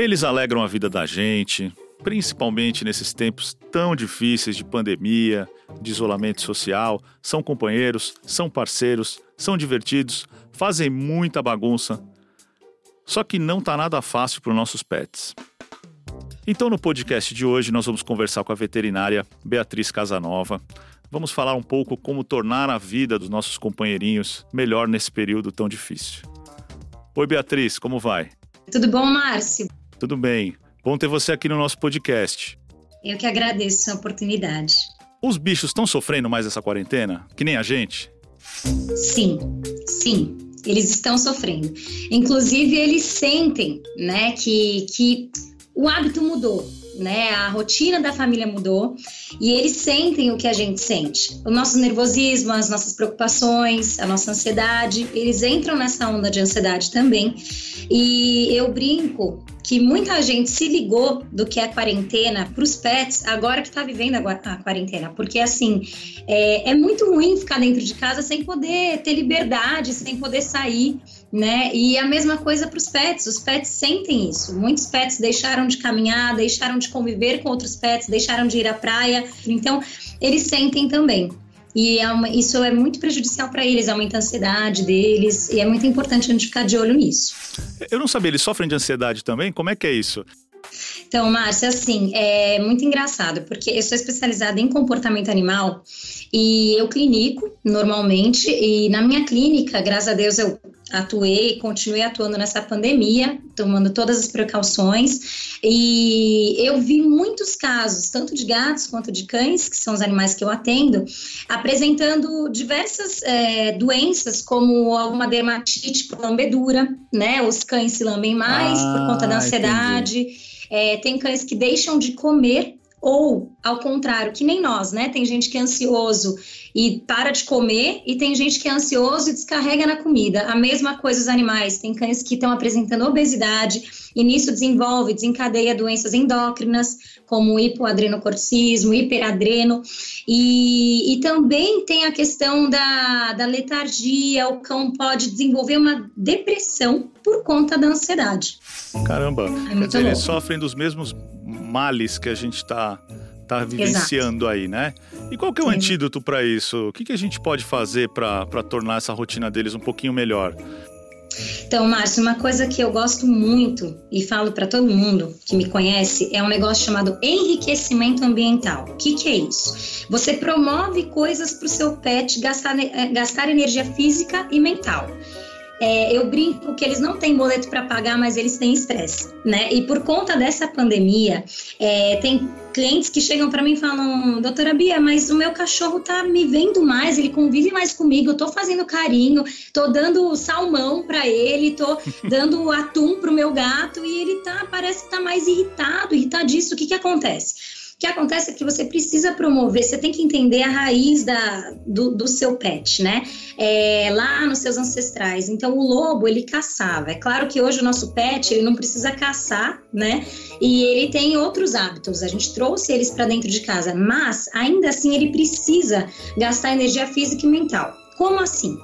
Eles alegram a vida da gente, principalmente nesses tempos tão difíceis de pandemia, de isolamento social. São companheiros, são parceiros, são divertidos, fazem muita bagunça. Só que não tá nada fácil para os nossos pets. Então, no podcast de hoje, nós vamos conversar com a veterinária Beatriz Casanova. Vamos falar um pouco como tornar a vida dos nossos companheirinhos melhor nesse período tão difícil. Oi, Beatriz, como vai? Tudo bom, Márcio? Tudo bem. Bom ter você aqui no nosso podcast. Eu que agradeço a oportunidade. Os bichos estão sofrendo mais essa quarentena? Que nem a gente? Sim, sim. Eles estão sofrendo. Inclusive, eles sentem, né, que, que o hábito mudou, né? A rotina da família mudou e eles sentem o que a gente sente. O nosso nervosismo, as nossas preocupações, a nossa ansiedade, eles entram nessa onda de ansiedade também. E eu brinco que muita gente se ligou do que é quarentena para os pets agora que está vivendo a, quarentena, porque assim é, é muito ruim ficar dentro de casa sem poder ter liberdade, sem poder sair né? E a mesma coisa para os pets. Os pets sentem isso. Muitos pets deixaram de caminhar, deixaram de conviver com outros pets, deixaram de ir à praia. Então, eles sentem também. E é uma, isso é muito prejudicial para eles, aumenta a ansiedade deles, e é muito importante a gente ficar de olho nisso. Eu não sabia, eles sofrem de ansiedade também? Como é que é isso? Então, Márcia, assim, é muito engraçado, porque eu sou especializada em comportamento animal e eu clinico normalmente, e na minha clínica, graças a Deus, eu atuei, continuei atuando nessa pandemia, tomando todas as precauções, e eu vi muitos casos, tanto de gatos quanto de cães, que são os animais que eu atendo, apresentando diversas é, doenças, como alguma dermatite por lambedura, né? Os cães se lambem mais ah, por conta da ansiedade. É, tem cães que deixam de comer ou, ao contrário, que nem nós, né? Tem gente que é ansioso e para de comer, e tem gente que é ansioso e descarrega na comida. A mesma coisa os animais. Tem cães que estão apresentando obesidade e nisso desenvolve, desencadeia doenças endócrinas, como hipoadrenocorticismo, hiperadreno. E, e também tem a questão da, da letargia. O cão pode desenvolver uma depressão por conta da ansiedade. Caramba, é quer dizer, eles sofrem dos mesmos males que a gente está tá vivenciando Exato. aí, né? E qual que é o Sim. antídoto para isso? O que, que a gente pode fazer para tornar essa rotina deles um pouquinho melhor? Então, Márcio, uma coisa que eu gosto muito e falo para todo mundo que me conhece é um negócio chamado enriquecimento ambiental. O que, que é isso? Você promove coisas para o seu pet gastar, eh, gastar energia física e mental. É, eu brinco que eles não têm boleto para pagar, mas eles têm estresse, né? E por conta dessa pandemia, é, tem clientes que chegam para mim e falam, doutora Bia, mas o meu cachorro tá me vendo mais, ele convive mais comigo, eu tô fazendo carinho, tô dando salmão para ele, tô dando atum pro meu gato e ele tá, parece que tá mais irritado, irritadíssimo. O que que acontece? Que acontece é que você precisa promover, você tem que entender a raiz da, do, do seu pet, né? É, lá nos seus ancestrais. Então, o lobo, ele caçava. É claro que hoje o nosso pet, ele não precisa caçar, né? E ele tem outros hábitos. A gente trouxe eles para dentro de casa, mas ainda assim ele precisa gastar energia física e mental. Como assim?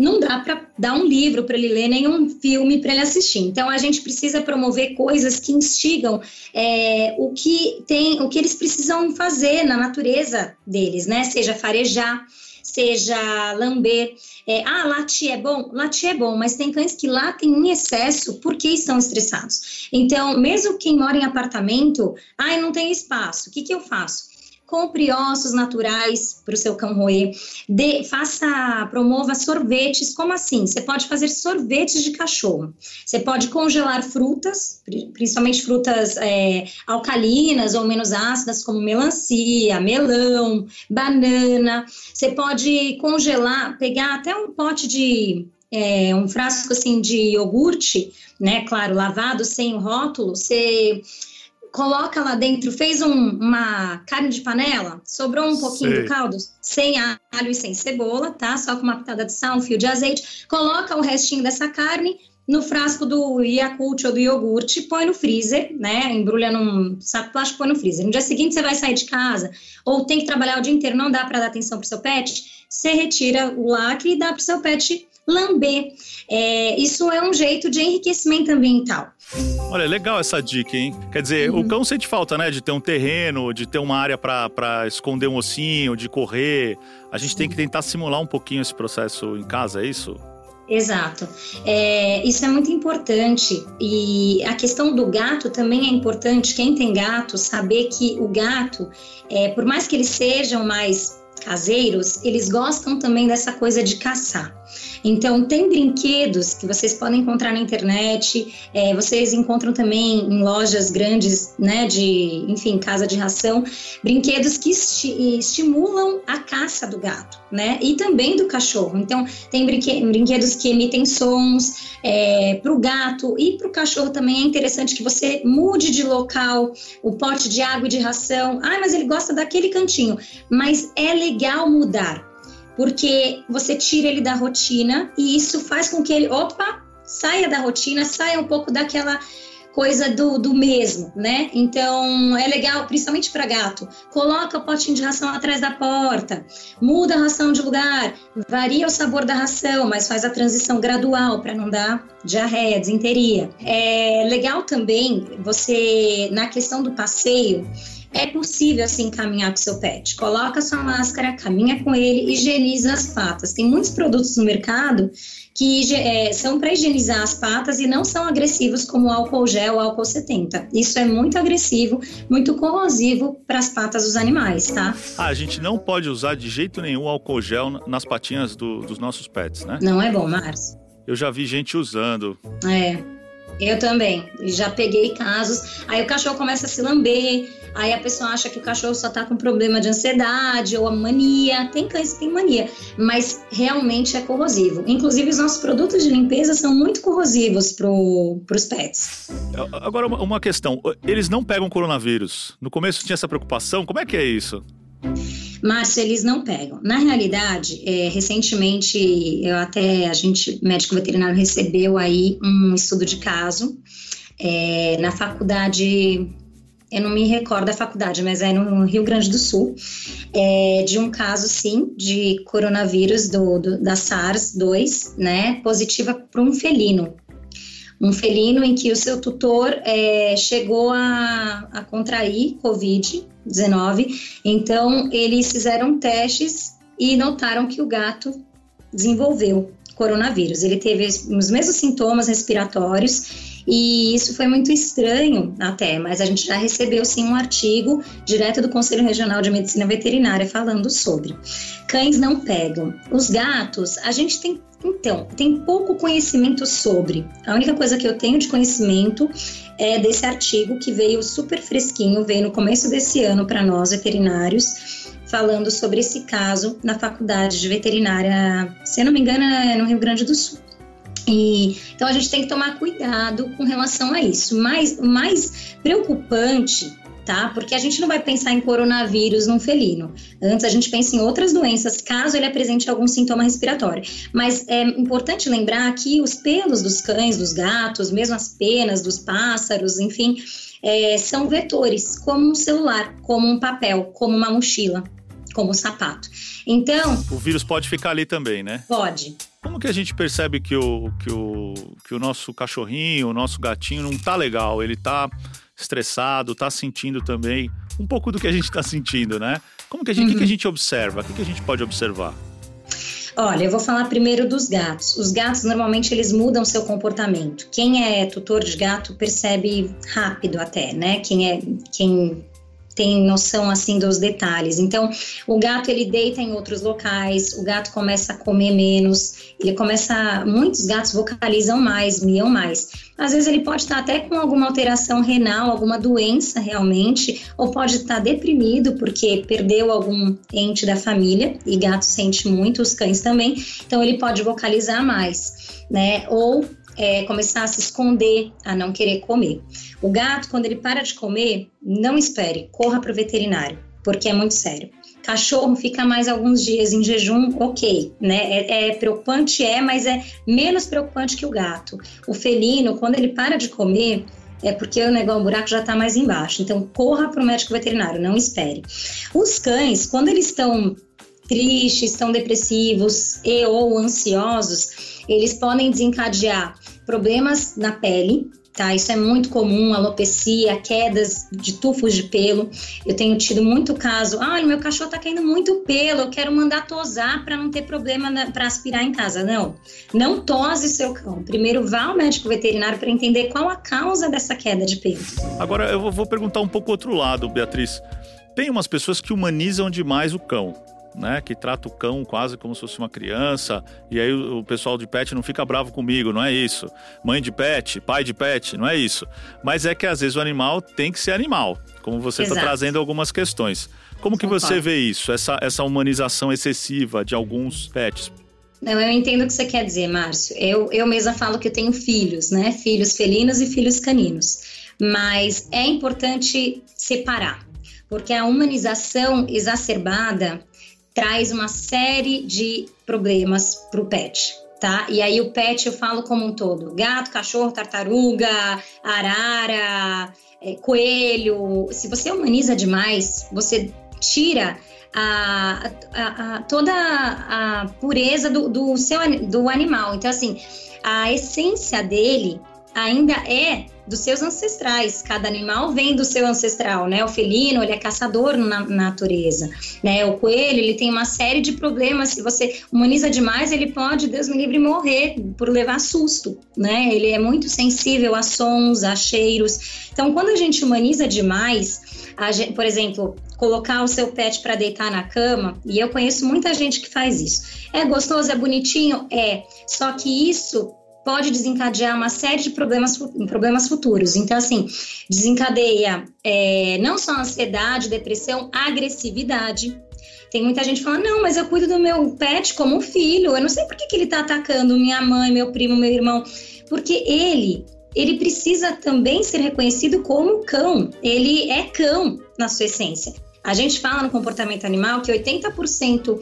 Não dá para dar um livro para ele ler, nem um filme para ele assistir. Então a gente precisa promover coisas que instigam é, o que tem, o que eles precisam fazer na natureza deles, né? Seja farejar, seja lamber. É, ah, latir é bom? Latir é bom, mas tem cães que latem em excesso porque estão estressados. Então, mesmo quem mora em apartamento, ah, não tem espaço, o que, que eu faço? Compre ossos naturais para o seu cão roer, de, faça, promova sorvetes, como assim? Você pode fazer sorvetes de cachorro, você pode congelar frutas, principalmente frutas é, alcalinas ou menos ácidas, como melancia, melão, banana, você pode congelar, pegar até um pote de é, um frasco assim de iogurte, né? Claro, lavado sem rótulo, você coloca lá dentro, fez um, uma carne de panela, sobrou um pouquinho Sei. do caldo, sem alho e sem cebola, tá? Só com uma pitada de sal, um fio de azeite. Coloca o restinho dessa carne no frasco do Yakult ou do iogurte, põe no freezer, né? Embrulha num saco plástico, põe no freezer. No dia seguinte você vai sair de casa ou tem que trabalhar o dia inteiro, não dá para dar atenção pro seu pet, você retira o lacre e dá pro seu pet lamber. É, isso é um jeito de enriquecimento ambiental. Olha, legal essa dica, hein? Quer dizer, uhum. o cão sente falta, né? De ter um terreno, de ter uma área para esconder um ossinho, de correr. A gente Sim. tem que tentar simular um pouquinho esse processo em casa, é isso? Exato. É, isso é muito importante. E a questão do gato também é importante. Quem tem gato, saber que o gato, é, por mais que eles sejam mais caseiros, eles gostam também dessa coisa de caçar. Então, tem brinquedos que vocês podem encontrar na internet, é, vocês encontram também em lojas grandes, né, de, enfim, casa de ração, brinquedos que esti estimulam a caça do gato, né, e também do cachorro. Então, tem brinque brinquedos que emitem sons é, para o gato e para o cachorro também é interessante que você mude de local o pote de água e de ração. Ah, mas ele gosta daquele cantinho. Mas é legal mudar porque você tira ele da rotina e isso faz com que ele, opa, saia da rotina, saia um pouco daquela coisa do, do mesmo, né? Então é legal, principalmente para gato. Coloca o potinho de ração atrás da porta, muda a ração de lugar, varia o sabor da ração, mas faz a transição gradual para não dar diarreia, desinteria. É legal também você, na questão do passeio, é possível assim caminhar com seu pet. Coloca sua máscara, caminha com ele, higieniza as patas. Tem muitos produtos no mercado que é, são para higienizar as patas e não são agressivos como o álcool gel ou álcool 70. Isso é muito agressivo, muito corrosivo para as patas dos animais, tá? Ah, a gente não pode usar de jeito nenhum álcool gel nas patinhas do, dos nossos pets, né? Não é bom, Márcio. Eu já vi gente usando. É. Eu também. Já peguei casos. Aí o cachorro começa a se lamber. Aí a pessoa acha que o cachorro só tá com problema de ansiedade ou a mania. Tem cães que têm mania, mas realmente é corrosivo. Inclusive, os nossos produtos de limpeza são muito corrosivos para os pets. Agora, uma questão: eles não pegam coronavírus. No começo tinha essa preocupação. Como é que é isso? Márcio, eles não pegam. Na realidade, é, recentemente, eu até, a gente, médico veterinário, recebeu aí um estudo de caso é, na faculdade, eu não me recordo da faculdade, mas é no Rio Grande do Sul, é, de um caso, sim, de coronavírus do, do da SARS-2, né, positiva para um felino um felino em que o seu tutor é, chegou a, a contrair Covid-19. Então, eles fizeram testes e notaram que o gato desenvolveu coronavírus. Ele teve os mesmos sintomas respiratórios e isso foi muito estranho até, mas a gente já recebeu sim um artigo direto do Conselho Regional de Medicina Veterinária falando sobre. Cães não pegam. Os gatos, a gente tem então, tem pouco conhecimento sobre. A única coisa que eu tenho de conhecimento é desse artigo que veio super fresquinho, veio no começo desse ano para nós veterinários, falando sobre esse caso na faculdade de veterinária, se eu não me engano, é no Rio Grande do Sul. E, então a gente tem que tomar cuidado com relação a isso. Mas mais preocupante tá? Porque a gente não vai pensar em coronavírus num felino. Antes a gente pensa em outras doenças, caso ele apresente algum sintoma respiratório. Mas é importante lembrar que os pelos dos cães, dos gatos, mesmo as penas dos pássaros, enfim, é, são vetores, como um celular, como um papel, como uma mochila, como um sapato. Então. O vírus pode ficar ali também, né? Pode. Como que a gente percebe que o, que o, que o nosso cachorrinho, o nosso gatinho não tá legal? Ele tá estressado, tá sentindo também um pouco do que a gente está sentindo, né? Como que a gente, uhum. que, que a gente observa? O que, que a gente pode observar? Olha, eu vou falar primeiro dos gatos. Os gatos normalmente eles mudam seu comportamento. Quem é tutor de gato percebe rápido até, né? Quem é quem tem noção assim dos detalhes. Então, o gato ele deita em outros locais, o gato começa a comer menos, ele começa, muitos gatos vocalizam mais, miam mais. Às vezes ele pode estar até com alguma alteração renal, alguma doença realmente, ou pode estar deprimido porque perdeu algum ente da família, e gato sente muito, os cães também, então ele pode vocalizar mais, né? Ou é, começar a se esconder, a não querer comer. O gato, quando ele para de comer, não espere, corra para o veterinário, porque é muito sério. Cachorro fica mais alguns dias em jejum, ok, né? É, é, preocupante, é, mas é menos preocupante que o gato. O felino, quando ele para de comer, é porque o negócio, o buraco já está mais embaixo. Então, corra para o médico veterinário, não espere. Os cães, quando eles estão tristes, estão depressivos e ou ansiosos, eles podem desencadear problemas na pele, tá? Isso é muito comum, alopecia, quedas de tufos de pelo. Eu tenho tido muito caso, ah, meu cachorro tá caindo muito pelo, eu quero mandar tosar para não ter problema para aspirar em casa. Não, não tose seu cão. Primeiro vá ao médico veterinário para entender qual a causa dessa queda de pelo. Agora eu vou perguntar um pouco outro lado, Beatriz. Tem umas pessoas que humanizam demais o cão né, que trata o cão quase como se fosse uma criança, e aí o, o, pessoal de pet não fica bravo comigo, não é isso. Mãe de pet, pai de pet, não é isso. Mas é que às vezes o animal tem que ser animal, como você está trazendo algumas questões. Como que você vê isso, essa, essa humanização excessiva de alguns pets? Não, eu entendo o que você quer dizer, Márcio. Eu, eu mesma falo que eu tenho filhos, né? Filhos felinos e filhos caninos. Mas é importante separar, porque a humanização exacerbada traz uma série de problemas para o pet. Tá? E aí o pet eu falo como um todo: gato, cachorro, tartaruga, arara, é, coelho. Se você humaniza demais, você tira a, a, a, toda a pureza do, do seu do animal. Então, assim, a essência dele ainda é dos seus ancestrais. Cada animal vem do seu ancestral, né? O felino, ele é caçador na, natureza, né? O coelho, ele tem uma série de problemas. Se você humaniza demais, ele pode, Deus me livre, morrer por levar susto, né? Ele é muito sensível a sons, a cheiros. Então, quando a gente humaniza demais, Gente, por exemplo, colocar o seu pet para deitar na cama, e eu conheço muita gente que faz isso. É gostoso, é bonitinho? É. Só que isso pode desencadear uma série de problemas, problemas futuros. Então, assim, desencadeia é, não só ansiedade, depressão, agressividade. Tem muita gente falando, não, mas eu cuido do meu pet como filho, eu não sei por que, que ele está atacando minha mãe, meu primo, meu irmão. Porque ele, ele precisa também ser reconhecido como cão. Ele é cão na sua essência. A gente fala no comportamento animal que 80%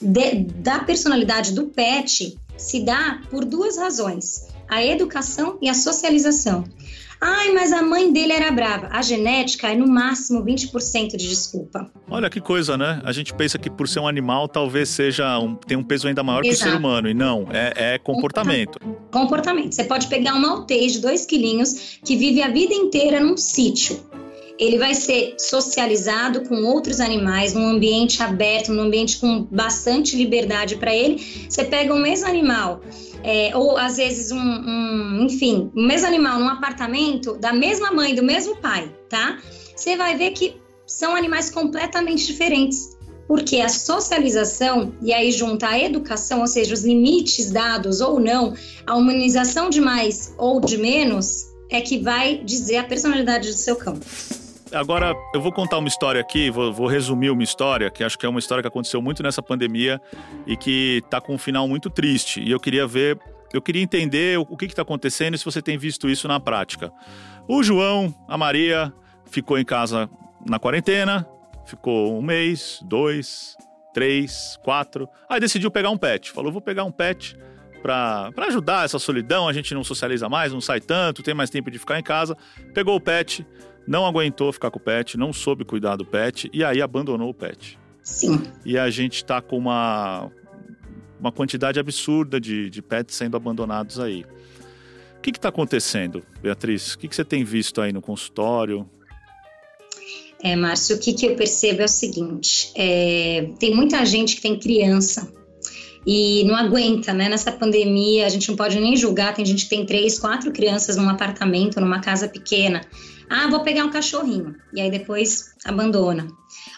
de, da personalidade do pet se dá por duas razões: a educação e a socialização. Ai, mas a mãe dele era brava. A genética é no máximo 20% de desculpa. Olha que coisa, né? A gente pensa que por ser um animal talvez seja um, tem um peso ainda maior Exato. que o ser humano. E não, é, é comportamento. Comportamento. Você pode pegar um maltês de 2 quilinhos que vive a vida inteira num sítio ele vai ser socializado com outros animais, num ambiente aberto, num ambiente com bastante liberdade para ele. Você pega o mesmo animal, é, ou às vezes um, um, enfim, o mesmo animal num apartamento da mesma mãe, do mesmo pai, tá? Você vai ver que são animais completamente diferentes. Porque a socialização, e aí junta a educação, ou seja, os limites dados ou não, a humanização de mais ou de menos, é que vai dizer a personalidade do seu cão. Agora, eu vou contar uma história aqui, vou, vou, resumir uma história, que acho que é uma história que aconteceu muito nessa pandemia e que está com um final muito triste. E eu queria ver, eu queria entender o, o que está acontecendo e se você tem visto isso na prática. O João, a Maria, ficou em casa na quarentena, ficou um mês, dois, três, quatro. Aí decidiu pegar um pet. Falou: vou pegar um pet para ajudar essa solidão. A gente não socializa mais, não sai tanto, tem mais tempo de ficar em casa. Pegou o pet não aguentou ficar com o pet, não soube cuidar do pet e aí abandonou o pet. Sim. E a gente está com uma, uma quantidade absurda de, de pets sendo abandonados aí. O que está acontecendo, Beatriz? O que, que você tem visto aí no consultório? É, Márcio, o que, que eu percebo é o seguinte: é, tem muita gente que tem criança e não aguenta, né? Nessa pandemia, a gente não pode nem julgar. Tem gente que tem três, quatro crianças num apartamento, numa casa pequena. Ah, vou pegar um cachorrinho. E aí depois abandona.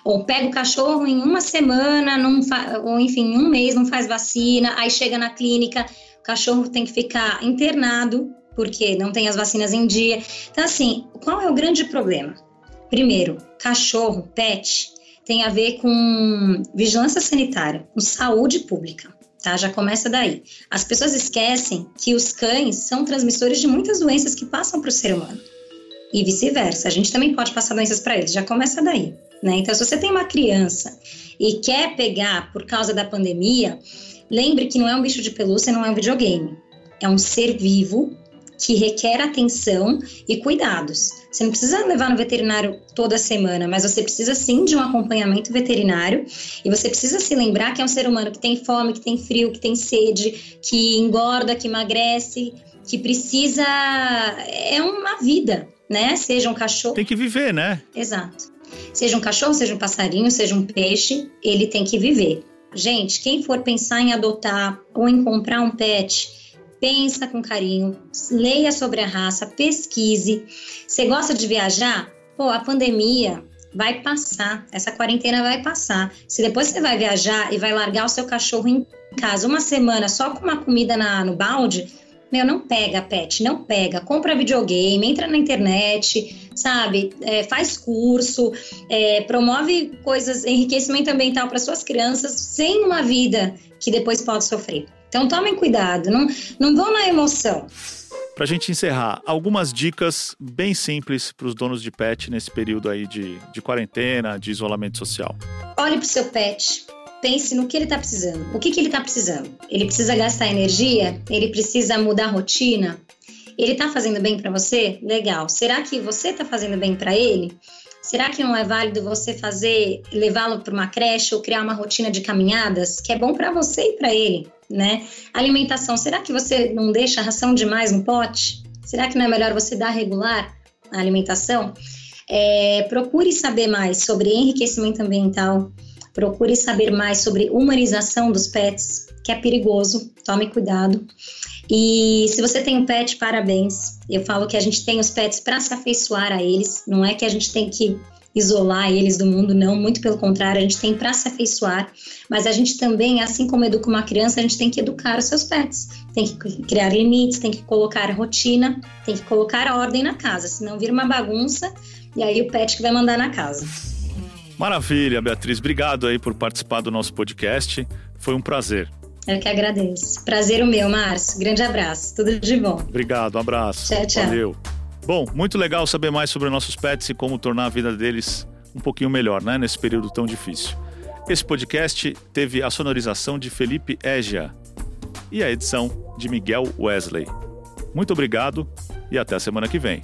Ou pega o cachorro em uma semana, não ou enfim, um mês não faz vacina, aí chega na clínica, o cachorro tem que ficar internado porque não tem as vacinas em dia. Então, assim, qual é o grande problema? Primeiro, cachorro, pet, tem a ver com vigilância sanitária, com saúde pública. Tá, já começa daí. As pessoas esquecem que os cães são transmissores de muitas doenças que passam para o ser humano e vice-versa. A gente também pode passar doenças para eles, já começa daí. Né? Então, se você tem uma criança e quer pegar por causa da pandemia, lembre que não é um bicho de pelúcia, não é um videogame. É um ser vivo que requer atenção e cuidados. Você não precisa levar no veterinário toda semana, mas você precisa sim de um acompanhamento veterinário e você precisa se lembrar que é um ser humano que tem fome, que tem frio, que tem sede, que engorda, que emagrece, que precisa. É uma vida, né? Seja um cachorro. Tem que viver, né? Exato. Seja um cachorro, seja um passarinho, seja um peixe, ele tem que viver. Gente, quem for pensar em adotar ou em comprar um pet, pensa com carinho, leia sobre a raça, pesquise. Você gosta de viajar? Pô, a pandemia vai passar, essa quarentena vai passar. Se depois você vai viajar e vai largar o seu cachorro em casa uma semana só com uma comida na, no balde, meu, não pega, pet, não pega. Compra videogame, entra na internet, sabe? É, faz curso, é, promove coisas, enriquecimento ambiental para suas crianças sem uma vida que depois pode sofrer. Então tomem cuidado, não, não vão na emoção. Para a gente encerrar, algumas dicas bem simples para os donos de pet nesse período aí de, de quarentena, de isolamento social. Olhe para o seu pet, pense no que ele está precisando. O que, que ele está precisando? Ele precisa gastar energia? Ele precisa mudar a rotina? Ele está fazendo bem para você? Legal. Será que você está fazendo bem para ele? Será que não é válido você fazer, levá-lo para uma creche ou criar uma rotina de caminhadas que é bom para você e para ele, né? Alimentação, será que você não deixa a ração demais no pote? Será que não é melhor você dar regular a alimentação? É, procure saber mais sobre enriquecimento ambiental, Procure saber mais sobre humanização dos pets, que é perigoso, tome cuidado. E se você tem um pet, parabéns. Eu falo que a gente tem os pets para se afeiçoar a eles, não é que a gente tem que isolar eles do mundo, não, muito pelo contrário, a gente tem para se afeiçoar, mas a gente também, assim como educa uma criança, a gente tem que educar os seus pets, tem que criar limites, tem que colocar rotina, tem que colocar ordem na casa, senão vira uma bagunça e aí o pet que vai mandar na casa. Maravilha, Beatriz. Obrigado aí por participar do nosso podcast. Foi um prazer. Eu que agradeço. Prazer o meu, Márcio. Grande abraço. Tudo de bom. Obrigado, um abraço. Tchau, tchau. Valeu. Bom, muito legal saber mais sobre nossos pets e como tornar a vida deles um pouquinho melhor, né? Nesse período tão difícil. Esse podcast teve a sonorização de Felipe Égia e a edição de Miguel Wesley. Muito obrigado e até a semana que vem.